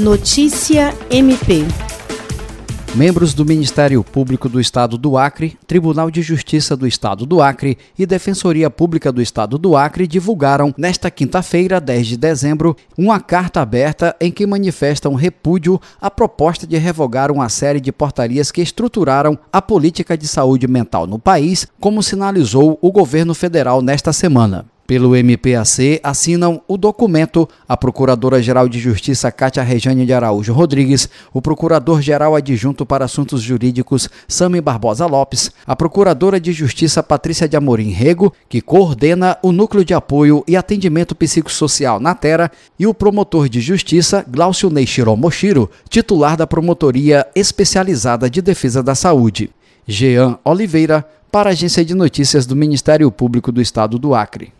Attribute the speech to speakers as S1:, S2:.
S1: Notícia MP.
S2: Membros do Ministério Público do Estado do Acre, Tribunal de Justiça do Estado do Acre e Defensoria Pública do Estado do Acre divulgaram, nesta quinta-feira, 10 de dezembro, uma carta aberta em que manifestam repúdio à proposta de revogar uma série de portarias que estruturaram a política de saúde mental no país, como sinalizou o governo federal nesta semana. Pelo MPAC, assinam o documento a Procuradora-Geral de Justiça Cátia Rejane de Araújo Rodrigues, o Procurador-Geral Adjunto para Assuntos Jurídicos Sami Barbosa Lopes, a Procuradora de Justiça Patrícia de Amorim Rego, que coordena o Núcleo de Apoio e Atendimento Psicossocial na Terra, e o Promotor de Justiça Glaucio Neishiro Moshiro, titular da Promotoria Especializada de Defesa da Saúde. Jean Oliveira, para a Agência de Notícias do Ministério Público do Estado do Acre.